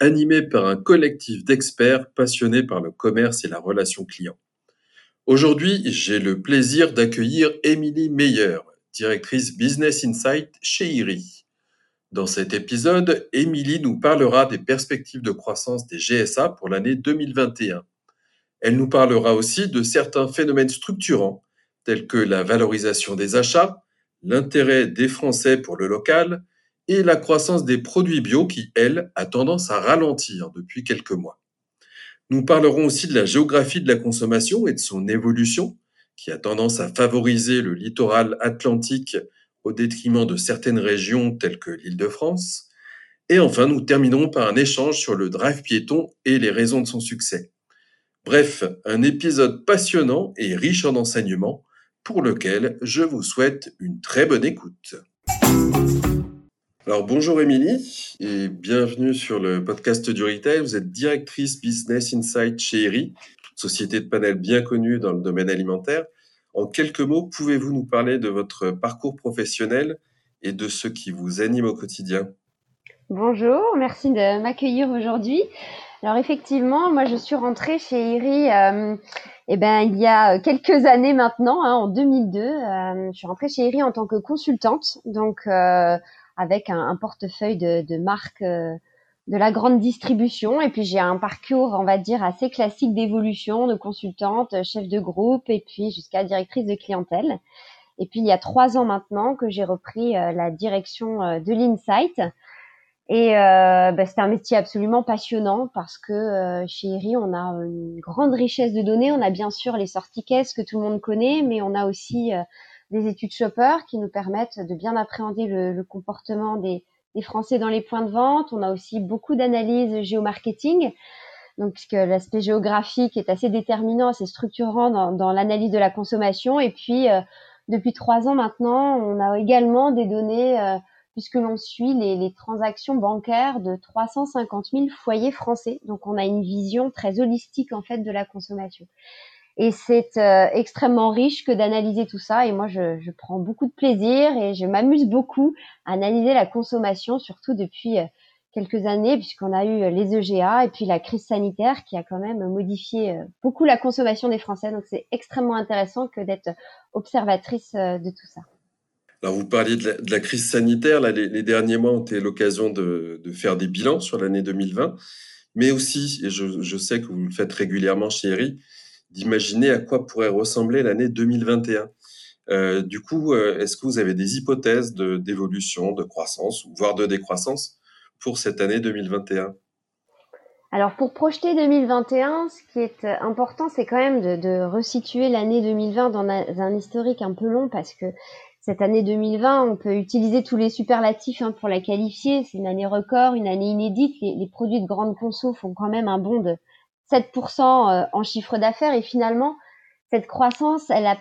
animé par un collectif d'experts passionnés par le commerce et la relation client. Aujourd'hui, j'ai le plaisir d'accueillir Émilie Meyer, directrice Business Insight chez IRI. Dans cet épisode, Émilie nous parlera des perspectives de croissance des GSA pour l'année 2021. Elle nous parlera aussi de certains phénomènes structurants tels que la valorisation des achats, l'intérêt des Français pour le local et la croissance des produits bio qui, elle, a tendance à ralentir depuis quelques mois. Nous parlerons aussi de la géographie de la consommation et de son évolution, qui a tendance à favoriser le littoral atlantique au détriment de certaines régions telles que l'Île-de-France. Et enfin, nous terminerons par un échange sur le drive piéton et les raisons de son succès. Bref, un épisode passionnant et riche en enseignements pour lequel je vous souhaite une très bonne écoute. Alors bonjour Émilie et bienvenue sur le podcast du retail. Vous êtes directrice Business Insight chez ERI, société de panel bien connue dans le domaine alimentaire. En quelques mots, pouvez-vous nous parler de votre parcours professionnel et de ce qui vous anime au quotidien? Bonjour, merci de m'accueillir aujourd'hui. Alors effectivement, moi je suis rentrée chez ERI euh, eh ben, il y a quelques années maintenant, hein, en 2002. Euh, je suis rentrée chez ERI en tant que consultante. Donc euh, avec un, portefeuille de, de marques euh, de la grande distribution. Et puis j'ai un parcours, on va dire, assez classique d'évolution de consultante, chef de groupe et puis jusqu'à directrice de clientèle. Et puis il y a trois ans maintenant que j'ai repris euh, la direction euh, de l'Insight. Et euh, bah, c'est un métier absolument passionnant parce que chez IRI, on a une grande richesse de données. On a bien sûr les sorties caisses que tout le monde connaît, mais on a aussi des études shopper qui nous permettent de bien appréhender le, comportement des, Français dans les points de vente. On a aussi beaucoup d'analyses géomarketing. Donc, puisque l'aspect géographique est assez déterminant, assez structurant dans, l'analyse de la consommation. Et puis, euh, depuis trois ans maintenant, on a également des données, euh, puisque l'on suit les, les, transactions bancaires de 350 000 foyers français. Donc, on a une vision très holistique, en fait, de la consommation. Et c'est euh, extrêmement riche que d'analyser tout ça. Et moi, je, prends beaucoup de plaisir et je m'amuse beaucoup à analyser la consommation, surtout depuis euh, quelques années, puisqu'on a eu euh, les EGA et puis la crise sanitaire qui a quand même modifié beaucoup la consommation des Français. Donc, c'est extrêmement intéressant que d'être observatrice de tout ça. Alors, vous parliez de la, crise sanitaire. Là, les, derniers mois ont été l'occasion de, faire des bilans sur l'année 2020, mais aussi, et je, sais que vous le faites régulièrement chez d'imaginer à quoi pourrait ressembler l'année 2021. Euh, du coup, euh, est-ce que vous avez des hypothèses d'évolution, de, croissance, voire de décroissance pour cette année 2021 alors pour projeter 2021, ce qui est euh, important, c'est quand même de, resituer l'année 2020 dans un, historique un peu long parce que cette année 2020, on peut utiliser tous les superlatifs hein, pour la qualifier. C'est une année record, une année inédite. Les, les, produits de grande conso font quand même un bond de 7% euh, en chiffre d'affaires et finalement cette croissance elle a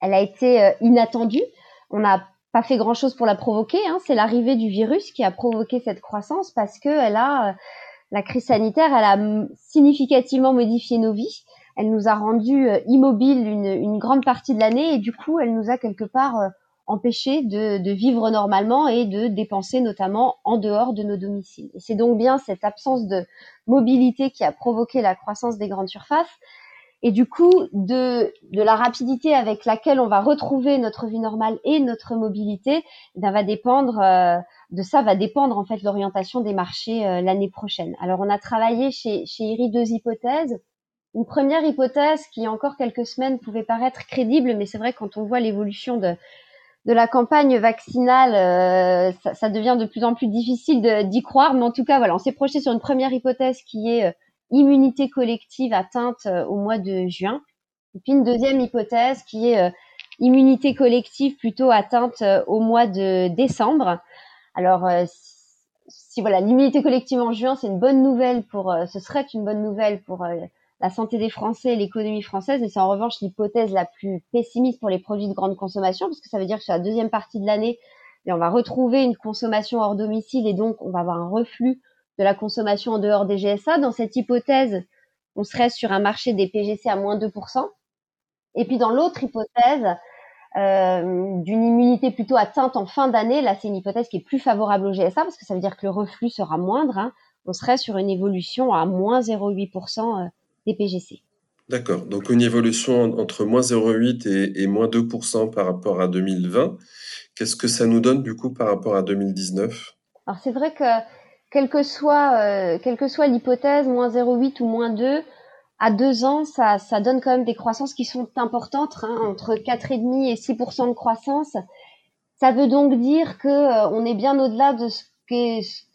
elle a été euh, inattendue. On n'a pas fait grand chose pour la provoquer. Hein. C'est l'arrivée du virus qui a provoqué cette croissance parce que elle a euh, la crise sanitaire, elle a significativement modifié nos vies. Elle nous a rendu immobiles une, une, grande partie de l'année et du coup, elle nous a quelque part empêcher de, vivre normalement et de dépenser notamment en dehors de nos domiciles. Et c'est donc bien cette absence de mobilité qui a provoqué la croissance des grandes surfaces. Et du coup, de, de la rapidité avec laquelle on va retrouver notre vie normale et notre mobilité, eh va dépendre euh, de ça va dépendre en fait l'orientation des marchés euh, l'année prochaine. Alors on a travaillé chez, chez IRI deux hypothèses. Une première hypothèse qui, encore quelques semaines, pouvait paraître crédible, mais c'est vrai quand on voit l'évolution de, de la campagne vaccinale, euh, ça, devient de plus en plus difficile d'y croire. Mais en tout cas, voilà, on s'est projeté sur une première hypothèse qui est euh, immunité collective atteinte euh, au mois de juin. Et puis une deuxième hypothèse qui est immunité collective plutôt atteinte au mois de décembre. Alors, si voilà l'immunité collective en juin, c'est une bonne nouvelle pour, ce serait une bonne nouvelle pour la santé des Français et l'économie française. Et c'est en revanche l'hypothèse la plus pessimiste pour les produits de grande consommation, parce que ça veut dire que sur la deuxième partie de l'année, on va retrouver une consommation hors domicile et donc on va avoir un reflux de la consommation en dehors des GSA. Dans cette hypothèse, on serait sur un marché des PGC à moins 2%. Et puis dans l'autre hypothèse, euh, d'une immunité plutôt atteinte en fin d'année, là c'est une hypothèse qui est plus favorable au GSA parce que ça veut dire que le reflux sera moindre. Hein. On serait sur une évolution à moins 0,8% euh, des PGC. D'accord, donc une évolution entre moins 0,8 et, et moins 2% par rapport à 2020. Qu'est-ce que ça nous donne du coup par rapport à 2019 Alors c'est vrai que quelle que soit, euh, quelle que soit l'hypothèse, moins 0,8 ou moins 2, à deux ans, ça, ça donne quand même des croissances qui sont importantes, hein, entre 4,5 et 6% de croissance. Ça veut donc dire que euh, on est bien au-delà de ce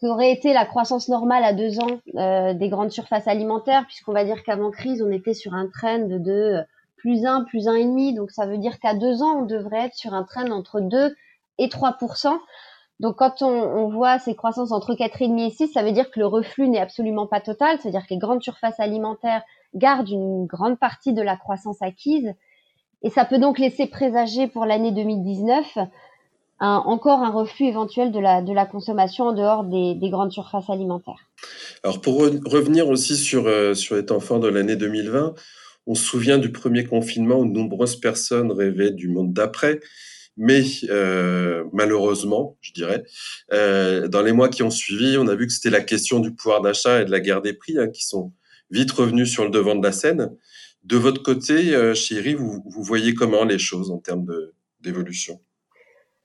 qu'aurait été la croissance normale à deux ans euh, des grandes surfaces alimentaires, puisqu'on va dire qu'avant crise, on était sur un trend de plus 1, plus 1,5. Donc ça veut dire qu'à deux ans, on devrait être sur un trend entre 2 et 3% donc quand on, voit ces croissances entre 4,5 et 6, ça veut dire que le reflux n'est absolument pas total, c'est-à-dire que les grandes surfaces alimentaires gardent une grande partie de la croissance acquise. Et ça peut donc laisser présager pour l'année 2019 encore un reflux éventuel de la, de la consommation en dehors des, grandes surfaces alimentaires. Alors pour revenir aussi sur, euh, sur les temps forts de l'année 2020, on se souvient du premier confinement où de nombreuses personnes rêvaient du monde d'après. Mais euh, malheureusement, je dirais, euh, dans les mois qui ont suivi, on a vu que c'était la question du pouvoir d'achat et de la guerre des prix hein, qui sont vite revenus sur le devant de la scène. De votre côté, euh, chérie, vous, vous voyez comment les choses en termes d'évolution?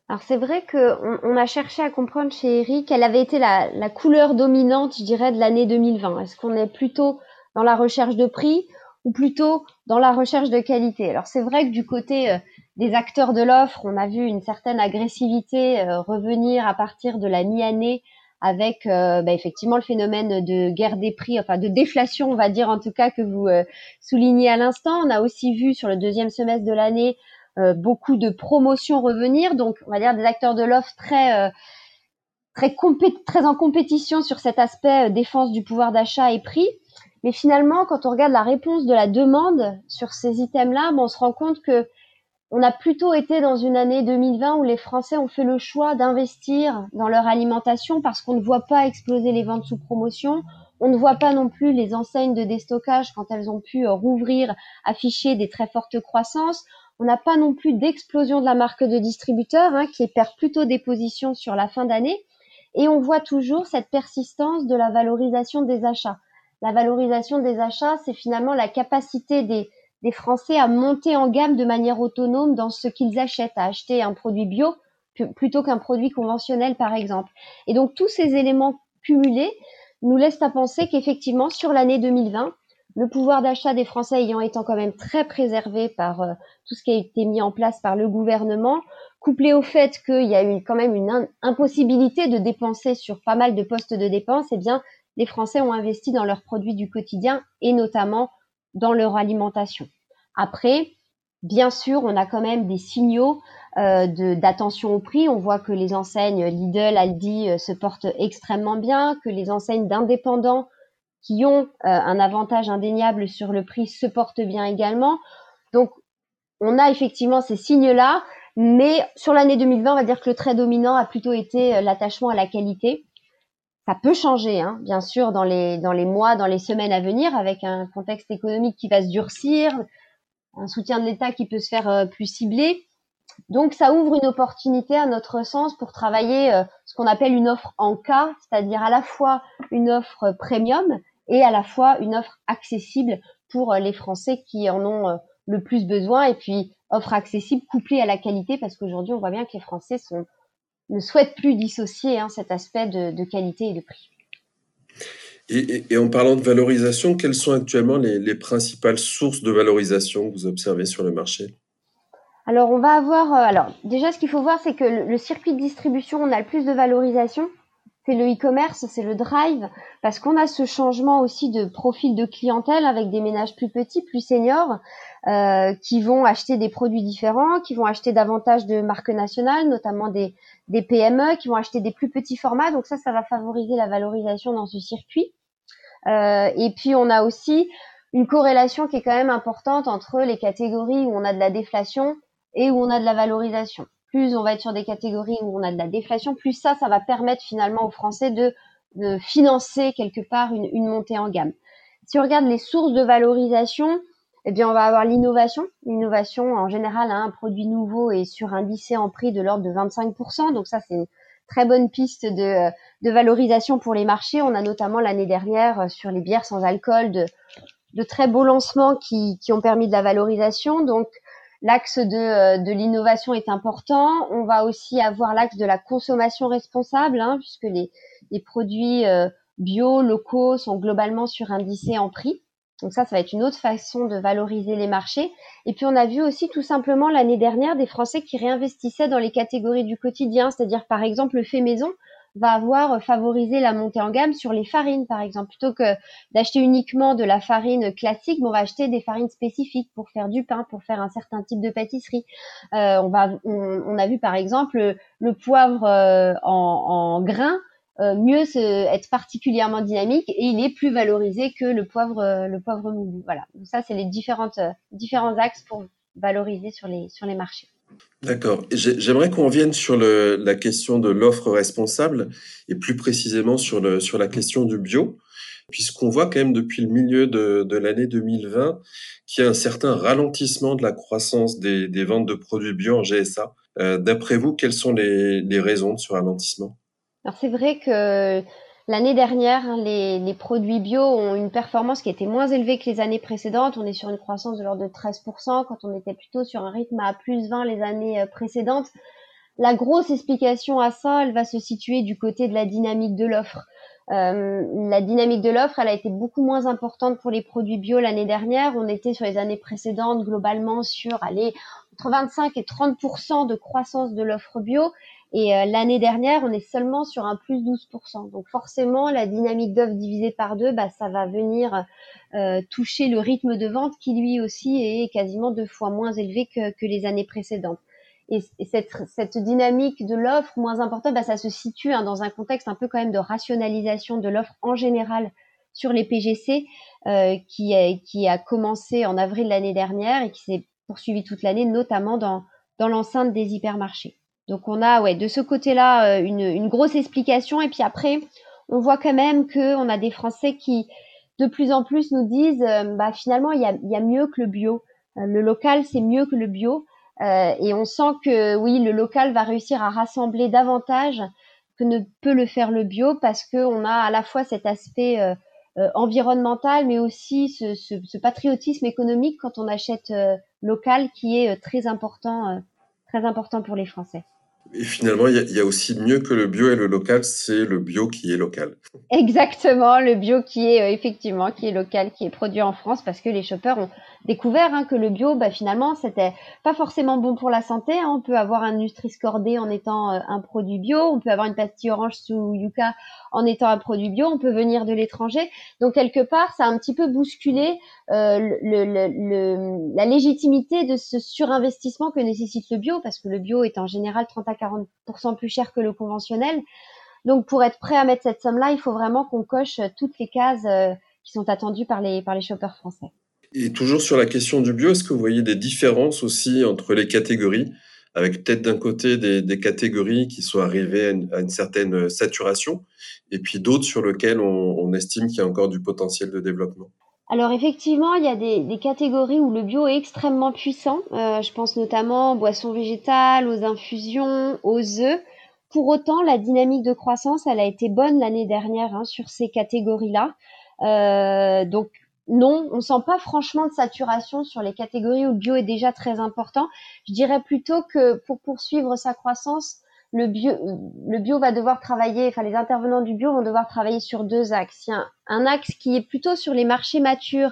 Alors c'est vrai qu'on on a cherché à comprendre chez Eric quelle avait été la, couleur dominante, je dirais, de l'année 2020. Est-ce qu'on est plutôt dans la recherche de prix ou plutôt dans la recherche de qualité? Alors c'est vrai que du côté euh, des acteurs de l'offre, on a vu une certaine agressivité euh, revenir à partir de la mi-année avec euh, bah, effectivement le phénomène de guerre des prix, enfin de déflation, on va dire en tout cas que vous soulignez à l'instant. On a aussi vu sur le deuxième semestre de l'année beaucoup de promotions revenir, donc on va dire des acteurs de l'offre très très, très en compétition sur cet aspect défense du pouvoir d'achat et prix. Mais finalement, quand on regarde la réponse de la demande sur ces items-là, on se rend compte que on a plutôt été dans une année 2020 où les Français ont fait le choix d'investir dans leur alimentation parce qu'on ne voit pas exploser les ventes sous promotion. On ne voit pas non plus les enseignes de déstockage quand elles ont pu euh, rouvrir, afficher des très fortes croissances. On n'a pas non plus d'explosion de la marque de distributeur hein, qui perd plutôt des positions sur la fin d'année. Et on voit toujours cette persistance de la valorisation des achats. La valorisation des achats, c'est finalement la capacité des, des Français à monter en gamme de manière autonome dans ce qu'ils achètent, à acheter un produit bio plutôt qu'un produit conventionnel, par exemple. Et donc, tous ces éléments cumulés nous laissent à penser qu'effectivement, sur l'année 2020, le pouvoir d'achat des Français ayant été quand même très préservé par euh, tout ce qui a été mis en place par le gouvernement, couplé au fait qu'il y a eu quand même une impossibilité de dépenser sur pas mal de postes de dépenses, eh bien, les Français ont investi dans leurs produits du quotidien et notamment dans leur alimentation. Après, bien sûr, on a quand même des signaux euh, d'attention au prix. On voit que les enseignes Lidl, Aldi euh, se portent extrêmement bien, que les enseignes d'indépendants qui ont euh, un avantage indéniable sur le prix se portent bien également. Donc, on a effectivement ces signes-là, mais sur l'année 2020, on va dire que le trait dominant a plutôt été l'attachement à la qualité ça peut changer, hein, bien sûr, dans les, dans les mois, dans les semaines à venir, avec un contexte économique qui va se durcir, un soutien de l'État qui peut se faire euh, plus ciblé. Donc, ça ouvre une opportunité, à notre sens, pour travailler euh, ce qu'on appelle une offre en cas, c'est-à-dire à la fois une offre premium et à la fois une offre accessible pour euh, les Français qui en ont le plus besoin, et puis offre accessible couplée à la qualité, parce qu'aujourd'hui, on voit bien que les Français sont ne souhaite plus dissocier hein, cet aspect de, qualité et de prix. Et, en parlant de valorisation, quelles sont actuellement les, principales sources de valorisation que vous observez sur le marché? Alors, on va avoir. Euh, alors, déjà, ce qu'il faut voir, c'est que le, circuit de distribution, on a le plus de valorisation. C'est le e-commerce, c'est le drive, parce qu'on a ce changement aussi de profil de clientèle avec des ménages plus petits, plus seniors, euh, qui vont acheter des produits différents, qui vont acheter davantage de marques nationales, notamment des, PME, qui vont acheter des plus petits formats. Donc ça, ça va favoriser la valorisation dans ce circuit. Euh, et puis on a aussi une corrélation qui est quand même importante entre les catégories où on a de la déflation et où on a de la valorisation plus on va être sur des catégories où on a de la déflation, plus ça, ça va permettre finalement aux Français de, financer quelque part une, montée en gamme. Si on regarde les sources de valorisation, eh bien, on va avoir l'innovation. L'innovation, en général, un produit nouveau est sur un en prix de l'ordre de 25%. Donc ça, c'est une très bonne piste de, valorisation pour les marchés. On a notamment l'année dernière euh, sur les bières sans alcool de, très beaux lancements qui, qui, ont permis de la valorisation. Donc, L'axe de, euh, de l'innovation est important. On va aussi avoir l'axe de la consommation responsable, hein, puisque les, les produits euh, bio, locaux sont globalement surindicés en prix. Donc ça, ça va être une autre façon de valoriser les marchés. Et puis on a vu aussi tout simplement l'année dernière des Français qui réinvestissaient dans les catégories du quotidien, c'est-à-dire par exemple le fait maison va avoir favorisé la montée en gamme sur les farines, par exemple. Plutôt que d'acheter uniquement de la farine classique, on va acheter des farines spécifiques pour faire du pain, pour faire un certain type de pâtisserie. Euh, on, va, on, a vu par exemple le, poivre euh, en, en grains euh, mieux se, être particulièrement dynamique et il est plus valorisé que le poivre, le poivre moulu. Voilà. Donc ça, c'est les différentes, différents axes pour valoriser sur les, sur les marchés. D'accord. J'aimerais qu'on revienne sur la question de l'offre responsable et plus précisément sur, la question du bio, puisqu'on voit quand même depuis le milieu de, l'année 2020 qu'il y a un certain ralentissement de la croissance des, ventes de produits bio en GSA. Euh, d'après vous, quelles sont les raisons de ce ralentissement? Alors c'est vrai que L'année dernière, les, produits bio ont une performance qui était moins élevée que les années précédentes. On est sur une croissance de l'ordre de 13% quand on était plutôt sur un rythme à plus 20 les années euh, précédentes. La grosse explication à ça, elle va se situer du côté de la dynamique de l'offre. Euh, la dynamique de l'offre, elle a été beaucoup moins importante pour les produits bio l'année dernière. On était sur les années précédentes globalement sur allez, entre 25 et 30% de croissance de l'offre bio. Et euh, l'année dernière, on est seulement sur un plus 12%. Donc forcément, la dynamique d'offre divisée par deux, bah, ça va venir euh, toucher le rythme de vente qui lui aussi est quasiment deux fois moins élevé que, les années précédentes. Et, cette, cette, dynamique de l'offre moins importante, bah, ça se situe hein, dans un contexte un peu quand même de rationalisation de l'offre en général sur les PGC euh, qui, a, qui a commencé en avril l'année dernière et qui s'est poursuivi toute l'année, notamment dans, dans l'enceinte des hypermarchés. Donc on a ouais de ce côté-là euh, une, une, grosse explication. Et puis après on voit quand même que on a des Français qui de plus en plus nous disent euh, bah finalement il y a, y a, mieux que le bio, euh, le local c'est mieux que le bio. Et on sent que oui le local va réussir à rassembler davantage que ne peut le faire le bio parce que on a à la fois cet aspect environnemental mais aussi ce, ce, patriotisme économique quand on achète local qui est très important très important pour les Français. Et finalement, il y, a aussi mieux que le bio et le local, c'est le bio qui est local. Exactement, le bio qui est euh, effectivement qui est local, qui est produit en France, parce que les shoppers ont découvert hein, que le bio, bah, finalement, c'était pas forcément bon pour la santé. Hein. On peut avoir un Nutri-Score en étant euh, un produit bio, on peut avoir une pastille orange sous Yuka en étant un produit bio, on peut venir de l'étranger. Donc quelque part, ça a un petit peu bousculé euh, la légitimité de ce surinvestissement que nécessite le bio, parce que le bio est en général 30 à 40% plus cher que le conventionnel. Donc pour être prêt à mettre cette somme-là, il faut vraiment qu'on coche toutes les cases euh, qui sont attendues par les, par les shoppers français. Et toujours sur la question du bio, est-ce que vous voyez des différences aussi entre les catégories, avec peut-être d'un côté des, catégories qui sont arrivées à une, certaine saturation, et puis d'autres sur lesquelles on, estime qu'il y a encore du potentiel de développement? Alors effectivement, il y a des, catégories où le bio est extrêmement puissant. Euh, je pense notamment aux boissons végétales, aux infusions, aux œufs. Pour autant, la dynamique de croissance, elle a été bonne l'année dernière hein, sur ces catégories-là. Euh, donc non, on sent pas franchement de saturation sur les catégories où le bio est déjà très important. Je dirais plutôt que pour poursuivre sa croissance, le bio, le bio va devoir travailler, enfin les intervenants du bio vont devoir travailler sur deux axes. Il y a un, axe qui est plutôt sur les marchés matures,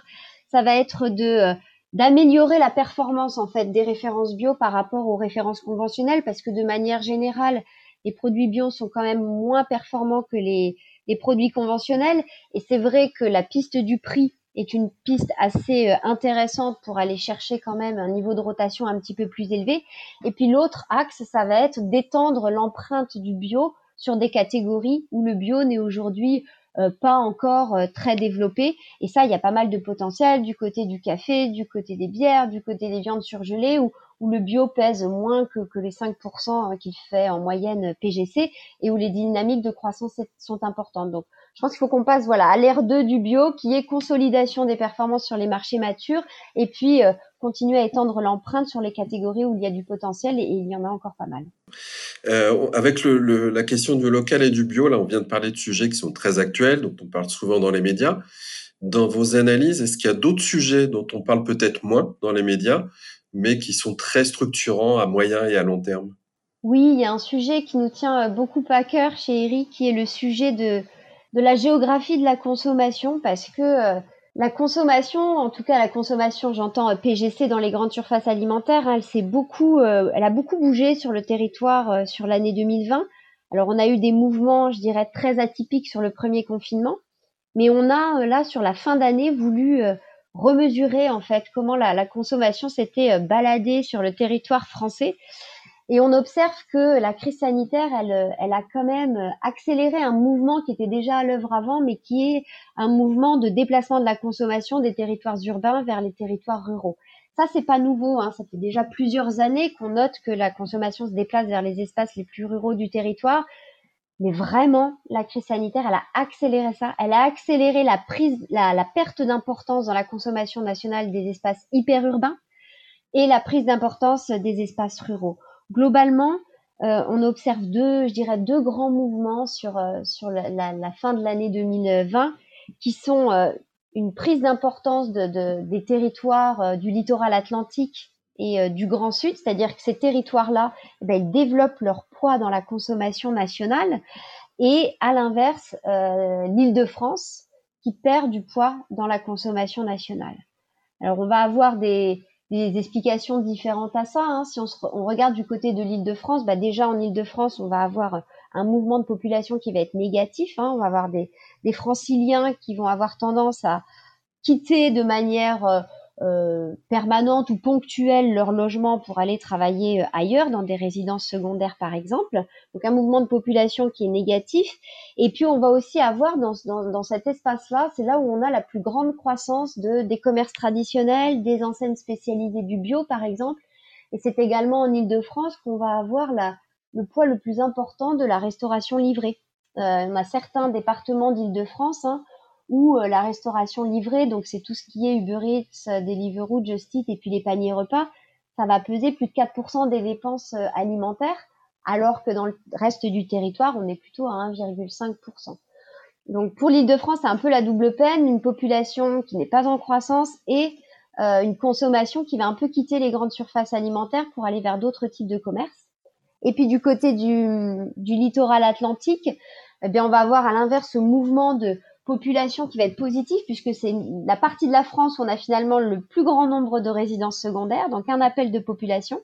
ça va être de euh, d'améliorer la performance en fait des références bio par rapport aux références conventionnelles parce que de manière générale, les produits bio sont quand même moins performants que les, les produits conventionnels. Et c'est vrai que la piste du prix est une piste assez euh, intéressante pour aller chercher quand même un niveau de rotation un petit peu plus élevé. Et puis l'autre axe, ça va être d'étendre l'empreinte du bio sur des catégories où le bio n'est aujourd'hui euh, pas encore euh, très développé. Et ça, il y a pas mal de potentiel du côté du café, du côté des bières, du côté des viandes surgelées, où, où le bio pèse moins que, que les 5% qu'il fait en moyenne PGC, et où les dynamiques de croissance sont importantes. Donc, je pense qu'il faut qu'on passe voilà à l'ère 2 du bio, qui est consolidation des performances sur les marchés matures, et puis euh, continuer à étendre l'empreinte sur les catégories où il y a du potentiel, et, il y en a encore pas mal. Euh, avec le, la question du local et du bio, là, on vient de parler de sujets qui sont très actuels, dont on parle souvent dans les médias. Dans vos analyses, est-ce qu'il y a d'autres sujets dont on parle peut-être moins dans les médias, mais qui sont très structurants à moyen et à long terme? Oui, il y a un sujet qui nous tient euh, beaucoup à cœur chez Eric, qui est le sujet de de la géographie de la consommation parce que euh, la consommation, en tout cas la consommation, j'entends euh, PGC dans les grandes surfaces alimentaires, hein, elle s'est beaucoup, euh, elle a beaucoup bougé sur le territoire sur l'année 2020. Alors on a eu des mouvements, je dirais, très atypiques sur le premier confinement, mais on a là sur la fin d'année voulu remesurer en fait comment la, la consommation s'était baladée sur le territoire français et on observe que la crise sanitaire, elle, a quand même accéléré un mouvement qui était déjà à l'œuvre avant, mais qui est un mouvement de déplacement de la consommation des territoires urbains vers les territoires ruraux. Ça, c'est pas nouveau. Hein. Ça fait déjà plusieurs années qu'on note que la consommation se déplace vers les espaces les plus ruraux du territoire. Mais vraiment, la crise sanitaire, elle a accéléré ça. Elle a accéléré la perte d'importance dans la consommation nationale des espaces hyperurbains et la prise d'importance des espaces ruraux globalement, euh, on observe deux, je dirais, deux grands mouvements sur, euh, sur la, fin de l'année 2020 qui sont euh, une prise d'importance de, des territoires du littoral atlantique et du Grand Sud, c'est-à-dire que ces territoires-là, eh ben, ils développent leur poids dans la consommation nationale, et à l'inverse, l'Île-de-France qui perd du poids dans la consommation nationale. Alors on va avoir des, des explications différentes à ça. Hein. Si on, on, regarde du côté de l'Île-de-France, bah déjà en Île-de-France, on va avoir un mouvement de population qui va être négatif. Hein. On va avoir des, des, franciliens qui vont avoir tendance à quitter de manière euh, ou ponctuelle leur logement pour aller travailler euh, ailleurs, dans des résidences secondaires par exemple. Donc un mouvement de population qui est négatif. Et puis on va aussi avoir dans, dans, dans cet espace-là, c'est là où on a la plus grande croissance de, des commerces traditionnels, des enseignes spécialisées du bio par exemple. Et c'est également en Ile-de-France qu'on va avoir la, le poids le plus important de la restauration livrée. Euh, on a certains départements d'Île-de-France hein, ou euh, la restauration livrée, donc c'est tout ce qui est Uber Eats, euh, Deliveroo, Just Eat et puis les paniers repas, ça va peser plus de 4% des dépenses euh, alimentaires, alors que dans le reste du territoire, on est plutôt à 1,5%. Donc pour l'Île-de-France, c'est un peu la double peine, une population qui n'est pas en croissance et une consommation qui va un peu quitter les grandes surfaces alimentaires pour aller vers d'autres types de commerces. Et puis du côté du, littoral atlantique, eh bien on va avoir à l'inverse ce mouvement de population qui va être positive puisque c'est la partie de la France où on a finalement le plus grand nombre de résidences secondaires, donc un appel de population.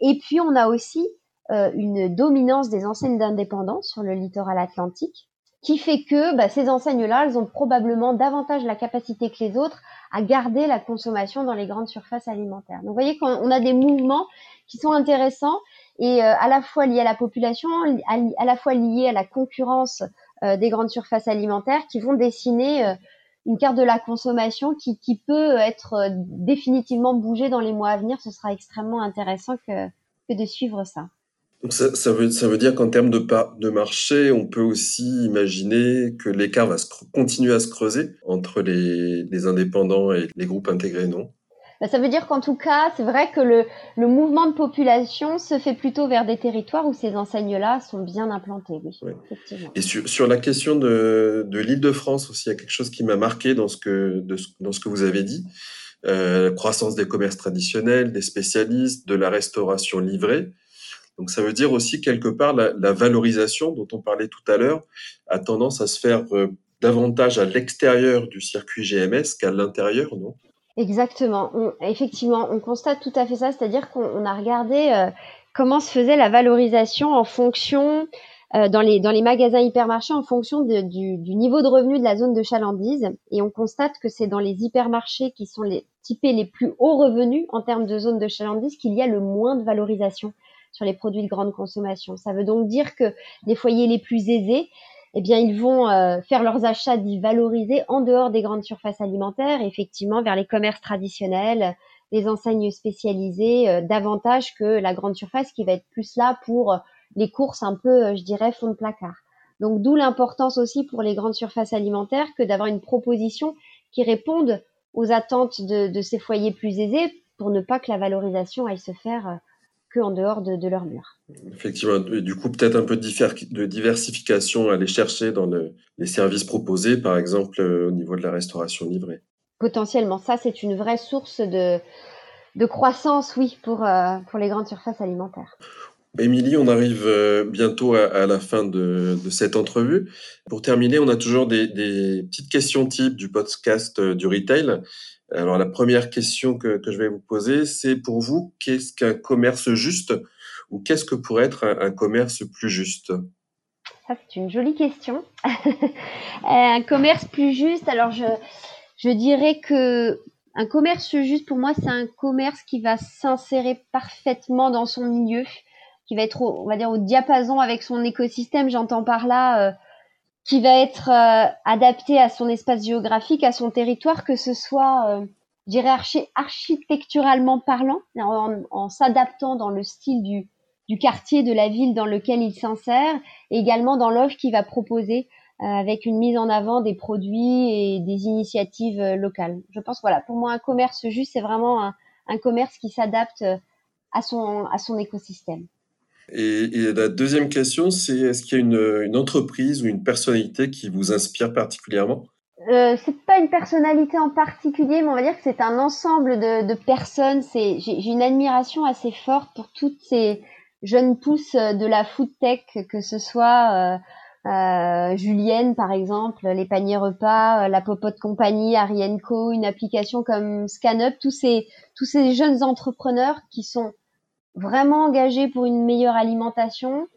Et puis on a aussi euh, une dominance des enseignes d'indépendance sur le littoral atlantique, qui fait que bah, ces enseignes-là, elles ont probablement davantage la capacité que les autres à garder la consommation dans les grandes surfaces alimentaires. Donc vous voyez qu'on a des mouvements qui sont intéressants et euh, à la fois liés à la population, à la fois liés à la concurrence des grandes surfaces alimentaires qui vont dessiner euh, une carte de la consommation qui, qui peut être euh, définitivement bougée dans les mois à venir. Ce sera extrêmement intéressant que, que de suivre ça. Donc ça, ça, veut, ça veut dire qu'en termes de, de marché, on peut aussi imaginer que l'écart va continuer à se creuser entre les, les indépendants et les groupes intégrés, non? Bah, ça veut dire qu'en tout cas, c'est vrai que le, le, mouvement de population se fait plutôt vers des territoires où ces enseignes-là sont bien implantées. Oui, Effectivement. Et sur, sur, la question de, de l'Île-de-France aussi, il y a quelque chose qui m'a marqué dans ce que, de, dans ce que vous avez dit. Euh, croissance des commerces traditionnels, des spécialistes, de la restauration livrée. Donc ça veut dire aussi quelque part la, la valorisation dont on parlait tout à l'heure a tendance à se faire euh, davantage à l'extérieur du circuit GMS qu'à l'intérieur, non? Exactement. effectivement, on constate tout à fait ça, c'est-à-dire qu'on a regardé euh, comment se faisait la valorisation en fonction euh, dans, les, magasins hypermarchés en fonction du, du, niveau de revenu de la zone de chalandise. Et on constate que c'est dans les hypermarchés qui sont les typés les plus hauts revenus en termes de zone de chalandise qu'il y a le moins de valorisation sur les produits de grande consommation. Ça veut donc dire que les foyers les plus aisés, eh bien, ils vont euh, faire leurs achats dits valorisés en dehors des grandes surfaces alimentaires, effectivement, vers les commerces traditionnels, les enseignes spécialisées, euh, davantage que la grande surface qui va être plus là pour euh, les courses un peu, je dirais, fond de placard. Donc, d'où l'importance aussi pour les grandes surfaces alimentaires que d'avoir une proposition qui réponde aux attentes de, de, ces foyers plus aisés pour ne pas que la valorisation aille se faire que en dehors de, de leur mur. Effectivement, du coup, peut-être un peu de diversification à aller chercher dans les services proposés, par exemple euh, au niveau de la restauration livrée. Potentiellement, ça, c'est une vraie source de, de croissance, oui, pour, euh, pour les grandes surfaces alimentaires. Émilie, on arrive euh, bientôt à, la fin de, cette entrevue. Pour terminer, on a toujours des, petites questions types du podcast du retail. Alors la première question que, je vais vous poser, c'est pour vous, qu'est-ce qu'un commerce juste ou qu'est-ce que pourrait être un, commerce plus juste? Ça, c'est une jolie question. un commerce plus juste, alors je, je dirais que un commerce juste, pour moi, c'est un commerce qui va s'insérer parfaitement dans son milieu, qui va être, on va dire, au diapason avec son écosystème. J'entends par là... Euh, qui va être euh, adapté à son espace géographique, à son territoire, que ce soit, euh, je architecturalement parlant, en, s'adaptant dans le style du, quartier, de la ville dans lequel il s'insère, et également dans l'offre qu'il va proposer avec une mise en avant des produits et des initiatives locales. Je pense, voilà, pour moi, un commerce juste, c'est vraiment un, un commerce qui s'adapte à son, à son écosystème. Et, la deuxième question, c'est est-ce qu'il y a une, entreprise ou une personnalité qui vous inspire particulièrement? Euh, C'est pas une personnalité en particulier, mais on va dire que c'est un ensemble de, de personnes. C'est, j'ai, une admiration assez forte pour toutes ces jeunes pousses de la food tech, que ce soit euh, euh, Julienne par exemple, les paniers repas, euh, la Popote Compagnie, Arienco, une application comme ScanUp, tous ces tous ces jeunes entrepreneurs qui sont vraiment engagés pour une meilleure alimentation,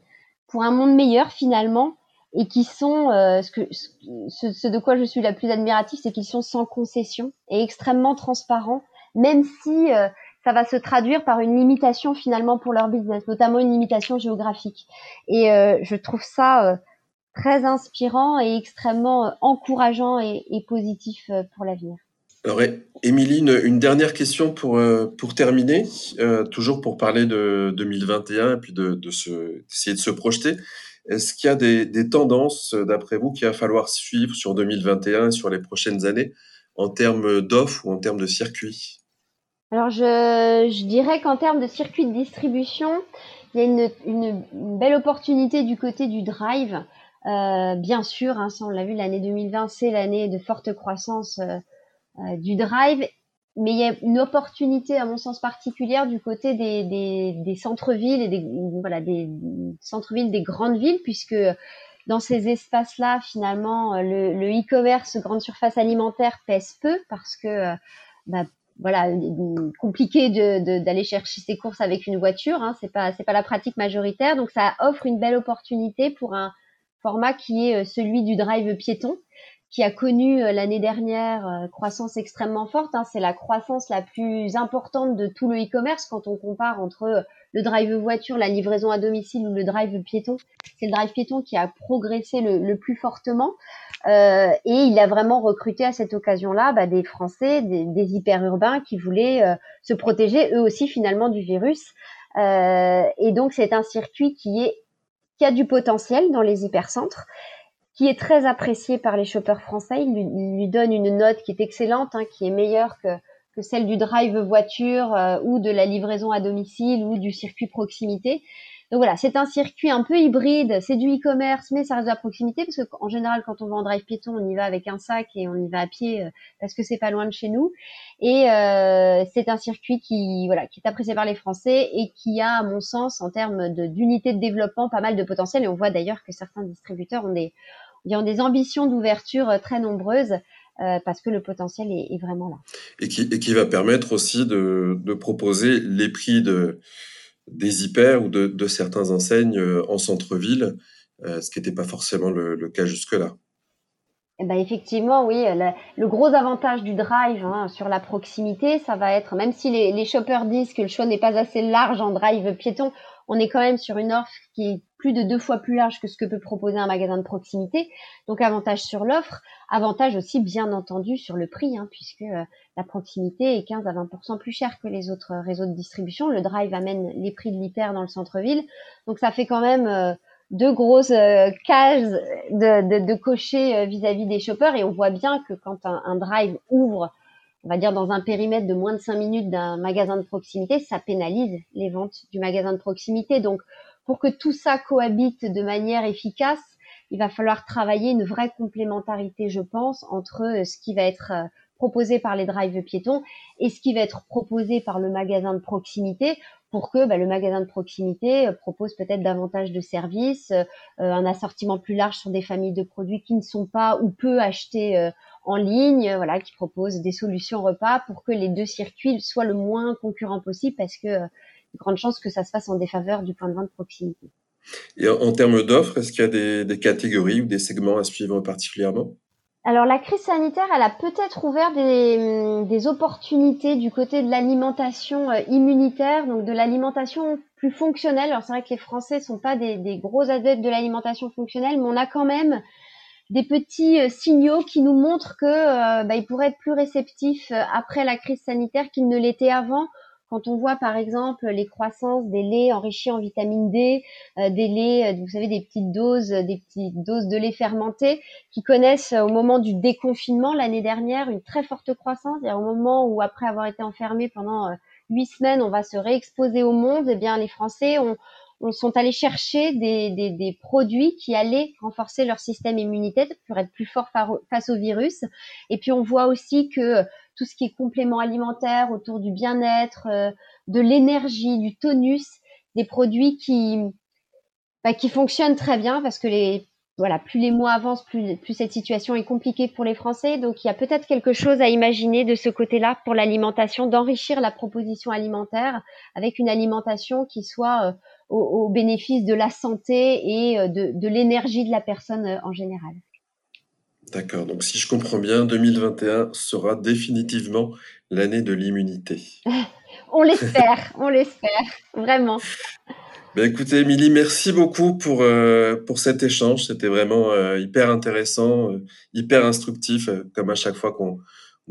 pour un monde meilleur finalement, et qui sont euh, ce, que, ce, de quoi je suis la plus admirative, c'est qu'ils sont sans concession et extrêmement transparents, même si euh, ça va se traduire par une limitation finalement pour leur business, notamment une limitation géographique. Et euh, je trouve ça très inspirant et extrêmement encourageant et, et positif pour l'avenir. Alors, Émilie, une, dernière question pour, euh, pour terminer, euh, toujours pour parler de 2021 et puis de, de d'essayer de se projeter. Est-ce qu'il y a des, tendances, d'après vous, qu'il va falloir suivre sur 2021 et sur les prochaines années en termes d'offres ou en termes de circuits? Alors, je, dirais qu'en termes de circuits de distribution, il y a une, belle opportunité du côté du drive. Euh, bien sûr, hein, ça on l'a vu, l'année 2020, c'est l'année de forte croissance euh, euh, du drive, mais il y a une opportunité, à mon sens particulière, du côté des, des, des centres-villes et des, voilà, des centres-villes des grandes villes, puisque dans ces espaces-là, finalement, le, le e-commerce grande surface alimentaire pèse peu parce que euh, bah, voilà, compliqué d'aller chercher ses courses avec une voiture, hein, c'est pas c'est pas la pratique majoritaire, donc ça offre une belle opportunité pour un format qui est euh, celui du drive piéton, qui a connu euh, l'année dernière euh, croissance extrêmement forte. Hein. C'est la croissance la plus importante de tout le e-commerce quand on compare entre euh, le drive voiture, la livraison à domicile ou le drive piéton. C'est le drive piéton qui a progressé le, plus fortement euh, et il a vraiment recruté à cette occasion-là bah, des Français, des, des hyper-urbains qui voulaient se protéger eux aussi finalement du virus. Euh, et donc c'est un circuit qui est qui a du potentiel dans les hypercentres qui est très apprécié par les shoppers français. Il lui, donne une note qui est excellente, hein, qui est meilleure que, celle du drive voiture euh, ou de la livraison à domicile ou du circuit proximité. Donc voilà, c'est un circuit un peu hybride, c'est du e-commerce, mais ça reste la proximité parce qu'en général, quand on va en drive piéton, on y va avec un sac et on y va à pied euh, parce que c'est pas loin de chez nous. Et euh, c'est un circuit qui voilà, qui est apprécié par les Français et qui a, à mon sens, en termes d'unité de, de développement, pas mal de potentiel. Et on voit d'ailleurs que certains distributeurs ont des ont des ambitions d'ouverture euh, très nombreuses. Euh, parce que le potentiel est, est, vraiment là. Et qui, et qui va permettre aussi de, de proposer les prix de, des hyper ou de, certains enseignes euh, en centre-ville, ce qui n'était pas forcément le, cas jusque-là. Eh ben effectivement, oui. le gros avantage du drive hein, sur la proximité, ça va être, même si les, shoppers disent que le choix n'est pas assez large en drive piéton, on est quand même sur une offre qui est plus de deux fois plus large que ce que peut proposer un magasin de proximité. Donc avantage sur l'offre, avantage aussi bien entendu sur le prix, hein, puisque euh, la proximité est 15 à 20% plus cher que les autres réseaux de distribution. Le drive amène les prix de l'hyper dans le centre-ville. Donc ça fait quand même euh, deux grosses euh, cases de, de, cocher vis-à-vis des shoppers. Et on voit bien que quand un drive ouvre on va dire dans un périmètre de moins de 5 minutes d'un magasin de proximité, ça pénalise les ventes du magasin de proximité. Donc, pour que tout ça cohabite de manière efficace, il va falloir travailler une vraie complémentarité, je pense, entre euh, ce qui va être euh, proposé par les drives piétons et ce qui va être proposé par le magasin de proximité pour que bah, le magasin de proximité euh, propose peut-être davantage de services, un assortiment plus large sur des familles de produits qui ne sont pas ou peu achetés en ligne, voilà, qui propose des solutions repas pour que les deux circuits soient le moins concurrents possible parce que euh, grande chance que ça se fasse en défaveur du point de vue de proximité. Et en, termes d'offres, est-ce qu'il y a des, catégories ou des segments à suivre particulièrement? Alors la crise sanitaire, elle a peut-être ouvert des, hum, des, opportunités du côté de l'alimentation euh, immunitaire, donc de l'alimentation plus fonctionnelle. Alors c'est vrai que les Français sont pas des, gros adeptes de l'alimentation fonctionnelle, mais on a quand même des petits euh, signaux qui nous montrent que euh, bah, pourraient être plus réceptifs après la crise sanitaire qu'ils ne l'étaient avant. Quand on voit par exemple les croissances des laits enrichis en vitamine D, des laits, vous savez, des petites doses, des petites doses de lait fermenté, qui connaissent au moment du déconfinement l'année dernière une très forte croissance. Et au moment où après avoir été enfermé pendant huit semaines, on va se réexposer au monde, eh bien les Français ont, on sont allés chercher des, des, produits qui allaient renforcer leur système immunitaire pour être plus fort face au virus. Et puis on voit aussi que tout ce qui est complément alimentaire autour du bien-être, euh, de l'énergie, du tonus, des produits qui bah, qui fonctionnent très bien parce que les voilà, plus les mois avancent, plus, cette situation est compliquée pour les Français. Donc il y a peut-être quelque chose à imaginer de ce côté-là pour l'alimentation, d'enrichir la proposition alimentaire avec une alimentation qui soit euh, au, bénéfice de la santé et euh, de, l'énergie de la personne en général. D'accord, donc si je comprends bien, 2021 sera définitivement l'année de l'immunité. on l'espère, on l'espère, vraiment. Ben écoutez, Émilie, merci beaucoup pour, euh, pour cet échange. C'était vraiment hyper intéressant, hyper instructif, comme à chaque fois qu'on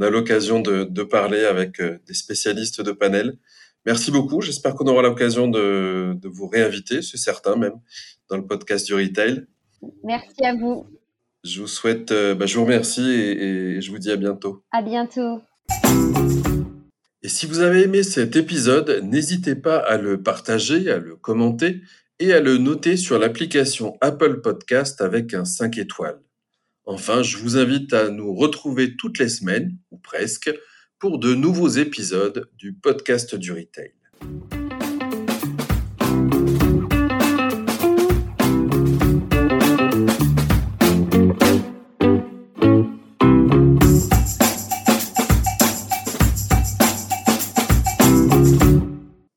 a l'occasion de, de, parler avec des spécialistes de panel. Merci beaucoup. J'espère qu'on aura l'occasion de, vous réinviter, c'est certain même, dans le podcast du retail. Merci à vous. Je vous souhaite, euh, bah, je vous remercie et, et je vous dis à bientôt. À bientôt. Et si vous avez aimé cet épisode, n'hésitez pas à le partager, à le commenter et à le noter sur l'application Apple Podcast avec un 5 étoiles. Enfin, je vous invite à nous retrouver toutes les semaines, ou presque, pour de nouveaux épisodes du podcast du retail.